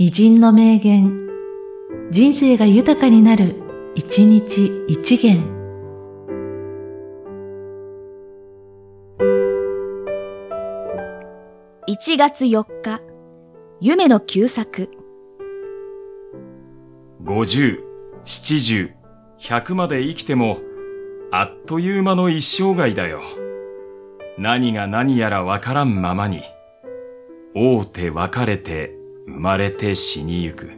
偉人の名言、人生が豊かになる、一日一元。1月4日、夢の旧作。50、70、100まで生きても、あっという間の一生涯だよ。何が何やらわからんままに、会うて別れて生まれて死にゆく。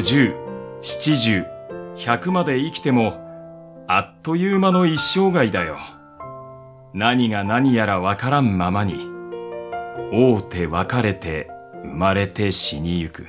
50、70、100まで生きても、あっという間の一生涯だよ。何が何やらわからんままに、会うて別れて生まれて死にゆく。